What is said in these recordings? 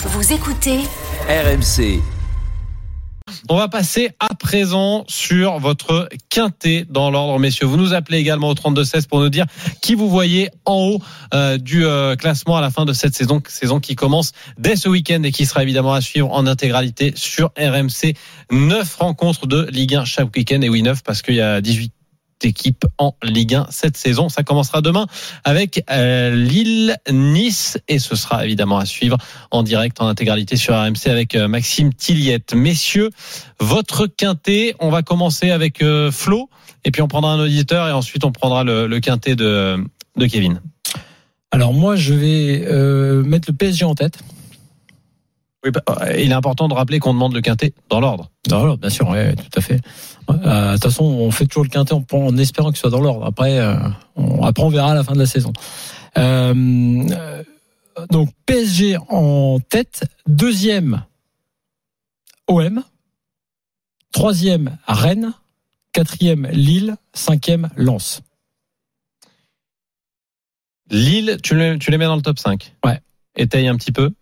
Vous écoutez RMC. On va passer à présent sur votre quintet dans l'ordre, messieurs. Vous nous appelez également au 32-16 pour nous dire qui vous voyez en haut euh, du euh, classement à la fin de cette saison, saison qui commence dès ce week-end et qui sera évidemment à suivre en intégralité sur RMC. Neuf rencontres de Ligue 1 chaque week-end et oui, neuf parce qu'il y a 18 équipe en Ligue 1 cette saison. Ça commencera demain avec euh, Lille, Nice et ce sera évidemment à suivre en direct en intégralité sur RMC avec euh, Maxime Tilliette. Messieurs, votre quintet, on va commencer avec euh, Flo et puis on prendra un auditeur et ensuite on prendra le, quintet de, de Kevin. Alors moi je vais mettre le PSG en tête. Oui, bah, il est important de rappeler qu'on demande le quintet dans l'ordre. Dans l'ordre, bien sûr, ouais, tout à fait. Euh, de toute façon, on fait toujours le quintet en, en espérant qu'il soit dans l'ordre. Après, euh, on, après, on verra à la fin de la saison. Euh, euh, donc PSG en tête, deuxième OM, troisième Rennes, quatrième Lille, cinquième Lens. Lille, tu les, tu les mets dans le top 5 Ouais. Étaye un petit peu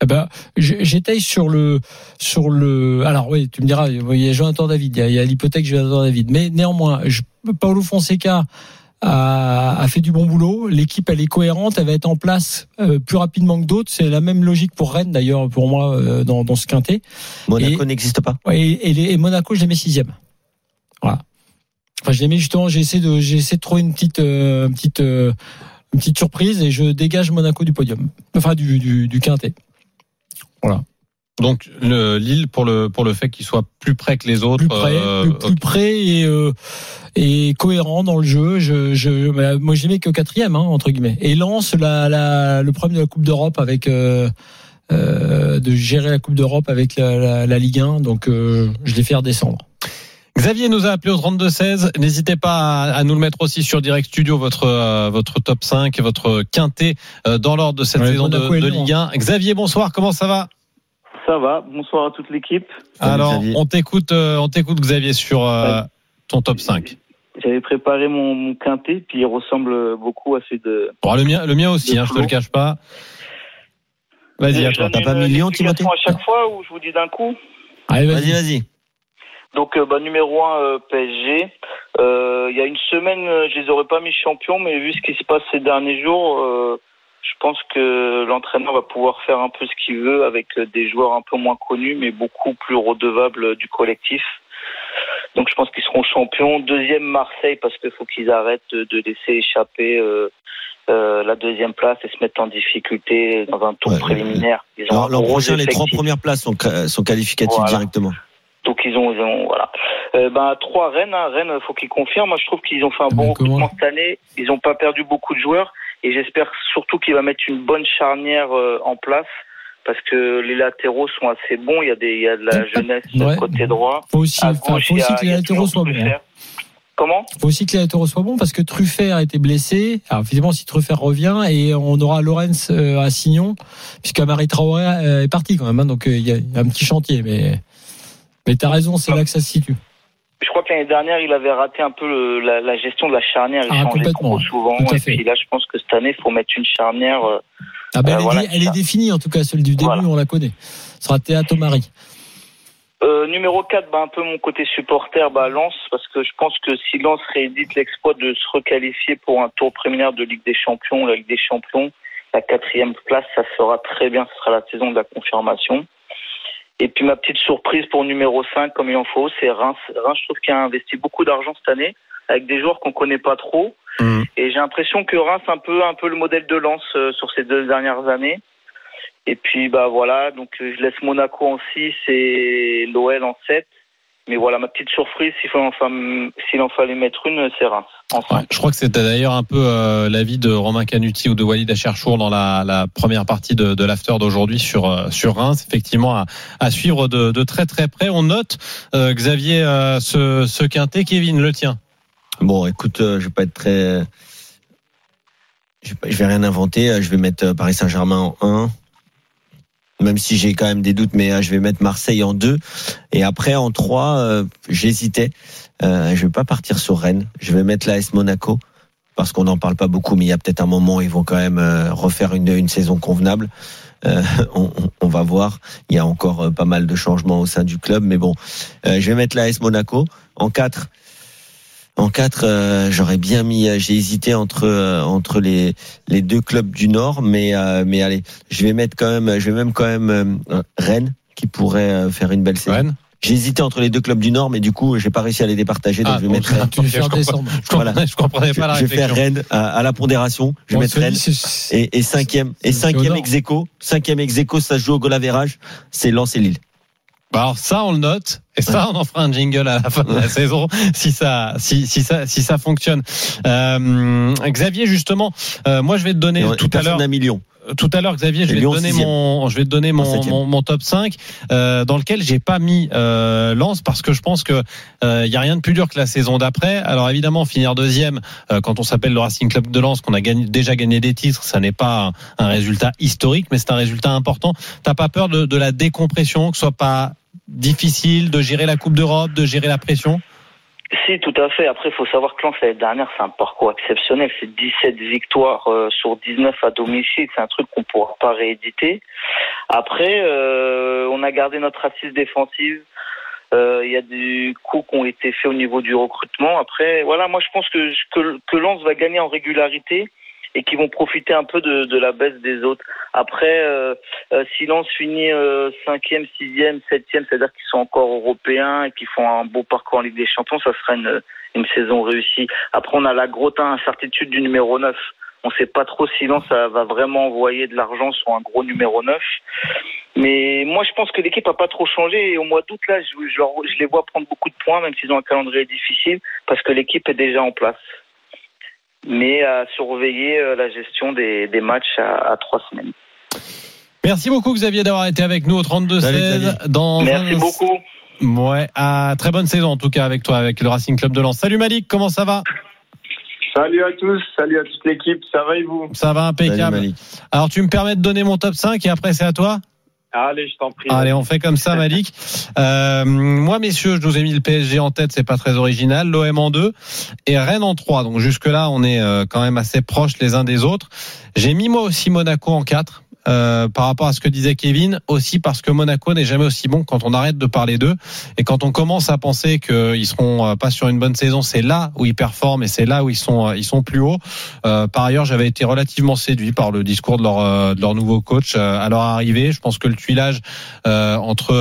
Eh ben, j'étaye sur le sur le. Alors oui, tu me diras, il y a Jonathan David, il y a, l'hypothèque Jonathan David, mais néanmoins, je, Paulo Fonseca a, a, fait du bon boulot. L'équipe, elle est cohérente, elle va être en place euh, plus rapidement que d'autres. C'est la même logique pour Rennes d'ailleurs, pour moi, euh, dans, dans ce quintet. Monaco n'existe pas. Ouais, et, et, les, et Monaco, je les mets sixième. Voilà. Enfin, je les mets justement. J'ai essayé de, j'ai essayé de trouver une petite, euh, une petite, une petite surprise et je dégage Monaco du podium, enfin du, du, du quintet. Voilà. Donc le Lille pour le pour le fait qu'il soit plus près que les autres, plus près, euh, plus, plus près et euh, et cohérent dans le jeu. Je, je bah, moi j'ai mis que quatrième hein, entre guillemets. Et lance la, la le problème de la Coupe d'Europe avec euh, de gérer la Coupe d'Europe avec la, la, la, Ligue 1. Donc je les fais redescendre. Xavier nous a appelé au 32-16. N'hésitez pas à, à, nous le mettre aussi sur Direct Studio, votre, euh, votre top 5 et votre quintet euh, dans l'ordre de cette ouais, saison de, de Ligue 1. Xavier, bonsoir, comment ça va? Ça va. Bonsoir à toute l'équipe. Alors, on t'écoute, euh, on t'écoute Xavier sur ton top 5. J'avais préparé mon, mon, quintet, puis il ressemble beaucoup à celui de. Bon, le mien, le mien aussi, hein, je te le cache pas. Vas-y, à toi. T'as pas million, Timothée À chaque fois ou je vous dis d'un coup? Allez, vas-y, vas-y. Donc, euh, bah, numéro 1, euh, PSG. Euh, il y a une semaine, je les aurais pas mis champions, mais vu ce qui se passe ces derniers jours, je pense que l'entraîneur va pouvoir faire un peu ce qu'il veut avec des joueurs un peu moins connus, mais beaucoup plus redevables du collectif. Donc je pense qu'ils seront champions. Deuxième Marseille parce qu'il faut qu'ils arrêtent de laisser échapper euh, euh, la deuxième place et se mettre en difficulté dans un tour ouais, préliminaire. Ils ont Alors, l'an prochain, les trois premières places sont, sont qualificatives voilà. directement. Donc ils ont, ils ont voilà. Euh, ben trois Rennes, hein. Rennes, faut qu'ils confirment. Moi, je trouve qu'ils ont fait un bon recrutement cette année. Ils n'ont pas perdu beaucoup de joueurs et j'espère surtout qu'il va mettre une bonne charnière euh, en place parce que les latéraux sont assez bons. Il y a des, il y a de la jeunesse ouais. côté droit. Faut aussi, à gauche, faut aussi a, que les latéraux soient bons. Hein. Comment? Faut aussi que les latéraux soient bons parce que Truffert a été blessé. Alors évidemment, si Truffert revient et on aura Lorenz euh, à Signon, puisque Marie Traoré euh, est parti quand même. Hein, donc il y, a un petit chantier, mais mais t'as raison, c'est là que ça se situe. Je crois que l'année dernière, il avait raté un peu le, la, la, gestion de la charnière. Il ah, changeait trop souvent. Et puis là, je pense que cette année, il faut mettre une charnière. Euh, ah ben, elle, euh, est, voilà, elle est définie, en tout cas, celle du début, voilà. on la connaît. Ce sera Théa Tomari. Euh, numéro 4, bah, un peu mon côté supporter, bah, Lens, parce que je pense que si Lens réédite l'exploit de se requalifier pour un tour préliminaire de Ligue des Champions, la Ligue des Champions, la quatrième place, ça sera très bien, ce sera la saison de la confirmation. Et puis ma petite surprise pour numéro 5, comme il en faut, c'est Reims. Reims, je trouve qu'il a investi beaucoup d'argent cette année, avec des joueurs qu'on connaît pas trop. Mmh. Et j'ai l'impression que Reims un peu un peu le modèle de lance euh, sur ces deux dernières années. Et puis bah voilà, donc je laisse Monaco en 6 et l'OL en 7. Mais voilà, ma petite surprise, s'il en, en, fallait mettre une, c'est Reims. Ouais, je crois que c'était d'ailleurs un peu euh, l'avis de Romain Canuti ou de Walid Acherchour dans la, la, première partie de, de l'after d'aujourd'hui sur euh, sur Reims. Effectivement, à, à suivre de, de, très très près. On note euh, Xavier ce, ce quintet, Kevin le tien. Bon, écoute, je vais pas être très, je vais, je vais rien inventer. Je vais mettre Paris Saint-Germain en 1 même si j'ai quand même des doutes, mais euh, je vais mettre Marseille en 2. Et après, en 3, euh, j'hésitais. Euh, je vais pas partir sur Rennes. Je vais mettre l'AS Monaco, parce qu'on n'en parle pas beaucoup, mais il y a peut-être un moment ils vont quand même euh, refaire une, une saison convenable. Euh, on, on, va voir. Il y a encore euh, pas mal de changements au sein du club, mais bon, je vais mettre l'AS Monaco en 4 en 4 j'aurais bien mis j'ai hésité entre entre les les deux clubs du nord mais mais allez je vais mettre quand même je vais même quand même Rennes qui pourrait faire une belle saison Rennes j'ai hésité entre les deux clubs du Nord, mais du coup, j'ai pas réussi à les départager, donc Ah, je vais bon, mettre je- Rennes. Je comprends. Je comprenais, je comprenais pas la je vais faire. Rennes à, à la pondération. Je vais Bon, mettre Rennes. Et, et cinquième, et cinquième au Nord. ex aequo, cinquième ex aequo, ça se joue au goal c'est Lens et Lille. Bah alors ça on le note et ça on en fera un jingle à la fin de la saison si ça si si ça si ça fonctionne. Euh, Xavier justement, euh, moi je vais te donner Et tout à l'heure n'a mis Lyon. tout à l'heure Xavier, je vais te Lyon, mon je vais te donner mon mon, mon top 5 euh, dans lequel j'ai pas mis euh, Lens parce que je pense que euh, il y a rien de plus dur que la saison d'après. Alors évidemment finir deuxième euh, quand on s'appelle le Racing Club de Lens qu'on a gagné, déjà gagné des titres, ça n'est pas un, un résultat historique mais c'est un résultat important. T'as pas peur de, de la décompression, que ce soit pas difficile de gérer la Coupe d'Europe, de gérer la pression Si, tout à fait. Après, il faut savoir que Lens, l'année dernière, c'est un parcours exceptionnel. C'est 17 victoires euh, sur 19 à domicile. C'est un truc qu'on ne pourra pas rééditer. Après, euh, on a gardé notre assise défensive. Euh, Il y a des coups qui ont été faits au niveau du recrutement. Après, voilà, moi je pense que, que, que Lens va gagner en régularité et qu'ils vont profiter un peu de, la baisse des autres. Après, euh, euh, si Lens finit euh, cinquième, sixième, septième, c'est-à-dire qu'ils sont encore européens et qu'ils font un beau parcours en Ligue des Champions, ça sera une, saison réussie. Après, on a la grosse incertitude du numéro 9. On ne sait pas trop si Lens va vraiment envoyer de l'argent sur un gros numéro 9. Mais moi, je pense que l'équipe n'a pas trop changé. Et au mois d'août, là, je les vois prendre beaucoup de points, même s'ils ont un calendrier difficile, parce que l'équipe est déjà en place. Mais à surveiller euh, la gestion des, des matchs à, à trois semaines. Merci beaucoup Xavier d'avoir été avec nous au 32 Salut, 16 Xavier. dans Merci un- beaucoup. Ouais, à très bonne saison en tout cas avec toi, avec le Racing Club de Lens. Salut Malik, comment ça va? Salut à tous, salut à toute l'équipe, ça va et vous? Ça va Salut, impeccable. Malik. Alors tu me permets de donner mon top 5 et après c'est à toi? Allez, je t'en prie. Allez, on fait comme ça Malik. Euh, moi messieurs, je vous ai mis le PSG en tête, c'est pas très original, l'OM en 2 et Rennes en 3. Donc jusque là, on est euh, quand même assez proches les uns des autres. J'ai mis moi aussi Monaco en 4. Euh, par rapport à ce que disait Kevin, aussi parce que Monaco n'est jamais aussi bon quand on arrête de parler d'eux et quand on commence à penser qu'ils seront euh, pas sur une bonne saison, c'est là où ils performent et c'est là où ils sont euh, ils sont plus hauts. Euh, par ailleurs, j'avais été relativement séduit par le discours de leur de leur nouveau coach à leur arrivée. Je pense que le tuilage euh, entre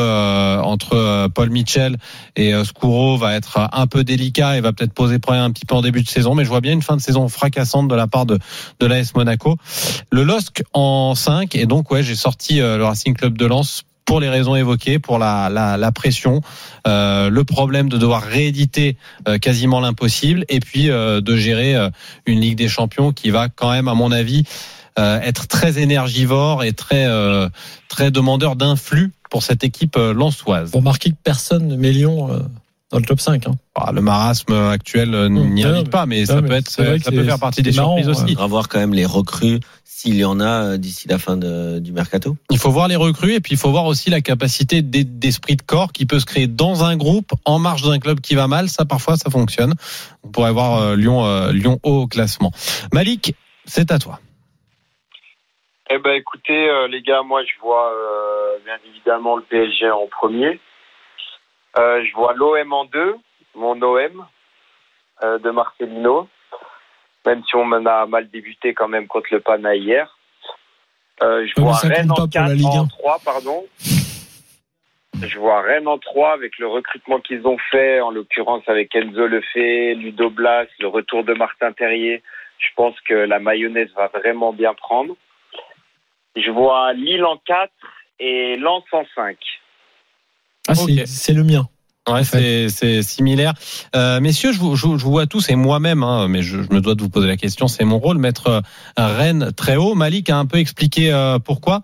entre Paul Mitchell et Scuro va être un peu délicat et va peut-être poser problème un petit peu en début de saison, mais je vois bien une fin de saison fracassante de la part de de l'AS Monaco. Le LOSC en 5 et donc ouais, j'ai sorti euh, le Racing Club de Lens pour les raisons évoquées, pour la, la, la pression, euh, le problème de devoir rééditer euh, quasiment l'impossible, et puis euh, de gérer euh, une Ligue des Champions qui va quand même, à mon avis, euh, être très énergivore et très euh, très demandeur d'influx pour cette équipe euh, lensoise. Pour marquer que personne ne met Lyon euh, dans le top 5. Hein. Bah, le marasme actuel euh, n'y Non, invite pas, mais ça peut être ça faire partie des marrant, surprises aussi. On va voir quand même les recrues, s'il y en a euh, d'ici la fin de- du mercato. Il faut voir les recrues et puis il faut voir aussi la capacité d'e- d'esprit de corps qui peut se créer dans un groupe en marge d'un club qui va mal. Ça parfois ça fonctionne. On pourrait voir euh, Lyon euh, Lyon haut au classement. Malik, c'est à toi. Eh ben, écoutez, euh, les gars, moi, je vois euh, bien évidemment le PSG en premier. Euh, je vois l'OM en deux, mon OM euh, de Marcelino, même si on a mal débuté quand même contre le Pana hier. Euh, je Mais vois Rennes en pas pour la 4, Ligue en 1. 3, pardon. Je vois Rennes en 3 avec le recrutement qu'ils ont fait, en l'occurrence avec Enzo Lefebvre, Ludo Blas, le retour de Martin Terrier. Je pense que la mayonnaise va vraiment bien prendre. Je vois Lille en 4 et Lens en 5. Ah, c'est le mien. Ouais, c'est c'est similaire. Euh, messieurs, je vous, je, je vous vois tous et moi-même, hein, mais je, je me dois de vous poser la question. C'est mon rôle, mettre euh, Rennes très haut. Malik a un peu expliqué euh, pourquoi.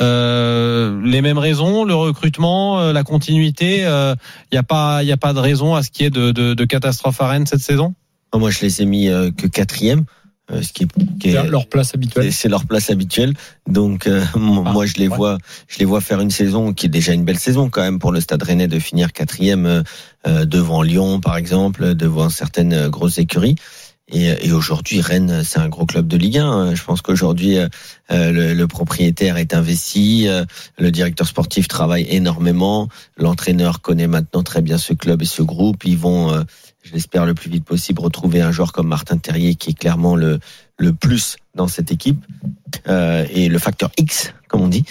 Euh, les mêmes raisons, le recrutement, euh, la continuité. Il n'y a pas, il y a pas de raison à ce qu'il y ait de, de, de catastrophe à Rennes cette saison? Moi, je les ai mis euh, que quatrième, euh, ce qui est, qui est- C'est leur place habituelle. c'est- c'est leur place habituelle. Donc, euh, moi, Ah, moi, je les ouais. vois, je les vois faire une saison qui est déjà une belle saison quand même pour le Stade Rennais de finir quatrième euh, euh, devant Lyon, par exemple, devant certaines euh, grosses écuries. Et, et aujourd'hui, Rennes, c'est un gros club de Ligue 1. Je pense qu'aujourd'hui, euh, le, le, propriétaire est investi, euh, le directeur sportif travaille énormément, l'entraîneur connaît maintenant très bien ce club et ce groupe. Ils vont, euh, je l'espère, le plus vite possible retrouver un joueur comme Martin Terrier, qui est clairement le, le plus dans cette équipe euh, et le facteur X, comme on dit,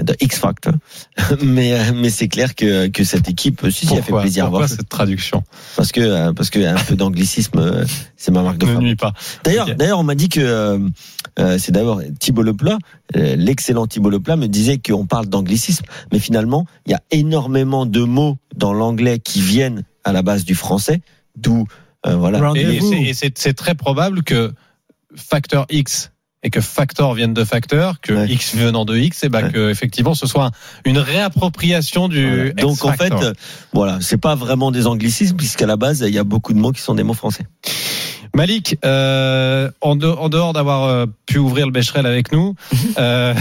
de X Factor. mais mais c'est clair que que cette équipe, si, si, a fait plaisir pourquoi à voir. cette traduction? Parce que euh, parce que un peu d'anglicisme, euh, c'est ma marque de Ne nuit pas. D'ailleurs, d'ailleurs, on m'a dit que euh, euh, c'est d'abord Thibault Leplat, euh, l'excellent Thibault Leplat me disait qu'on parle d'anglicisme, mais finalement, il y a énormément de mots dans l'anglais qui viennent à la base du français, d'où euh, voilà. Et, c'est- et c'est c'est très probable que facteur X et que factor vienne de facteur, que Ouais. X venant de X, et ben Ouais. que effectivement ce soit un- une réappropriation du. Voilà. Donc en fait, euh, voilà, c'est pas vraiment des anglicismes puisqu'à la base, il y a beaucoup de mots qui sont des mots français. Malik, euh, en, de- en dehors d'avoir euh, pu ouvrir le Becherel avec nous, euh,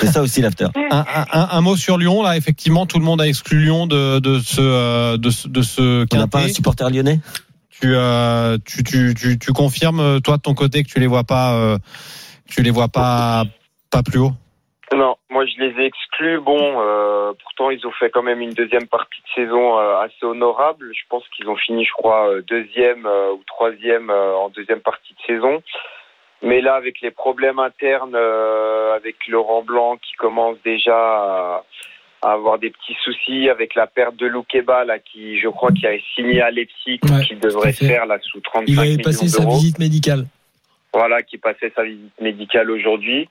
C'est ça aussi l'after. un, un- un- un mot sur Lyon. Là, effectivement, tout le monde a exclu Lyon de, de ce euh, de ce, de ce On n'a pas un supporter lyonnais? Tu, euh, tu, tu, tu, tu confirmes euh, toi de ton côté que tu les vois pas, euh, tu les vois pas pas plus haut? Non, moi je les ai exclus. Bon, euh, pourtant ils ont fait quand même une deuxième partie de saison euh, assez honorable. Je pense qu'ils ont fini, je crois, deuxième euh, ou troisième euh, en deuxième partie de saison. Mais là, avec les problèmes internes, euh, avec Laurent Blanc qui commence déjà à, à avoir des petits soucis, avec la perte de Loukeba, là, qui, je crois, qui a signé à Leipzig, Ouais, qui devrait faire là sous 35 Il avait millions passé sa d'euros visite médicale. voilà, qui passait sa visite médicale aujourd'hui.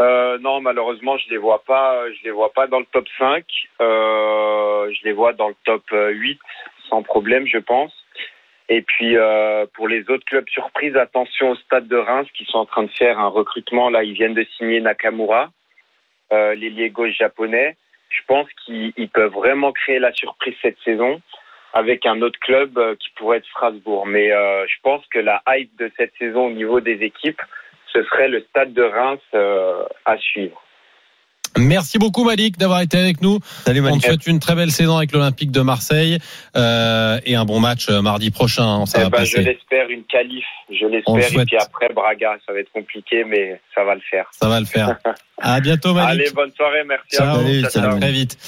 Euh, non, malheureusement, je les vois pas. Je les vois pas dans le top 5. Euh, je les vois dans le top euh, 8 sans problème, je pense. Et puis euh, pour les autres clubs surprises, attention au Stade de Reims qui sont en train de faire un recrutement. Là, ils viennent de signer Nakamura, euh, l'ailier gauche japonais. Je pense qu'ils ils peuvent vraiment créer la surprise cette saison avec un autre club euh, qui pourrait être Strasbourg. Mais euh, je pense que la hype de cette saison au niveau des équipes, ce serait le stade de Reims euh, à suivre. Merci beaucoup Malik d'avoir été avec nous. Salut On Malik. te souhaite une très belle saison avec l'Olympique de Marseille euh, et un bon match euh, mardi prochain. Ça Eh va ben, je l'espère une qualif, je On le l'espère. Et souhaite. puis après Braga, ça va être compliqué, mais ça va le faire. Ça va le faire. À bientôt Malik. Allez, bonne soirée, merci Ciao. à vous. Salut, Ciao, salut. ciao. Très vite.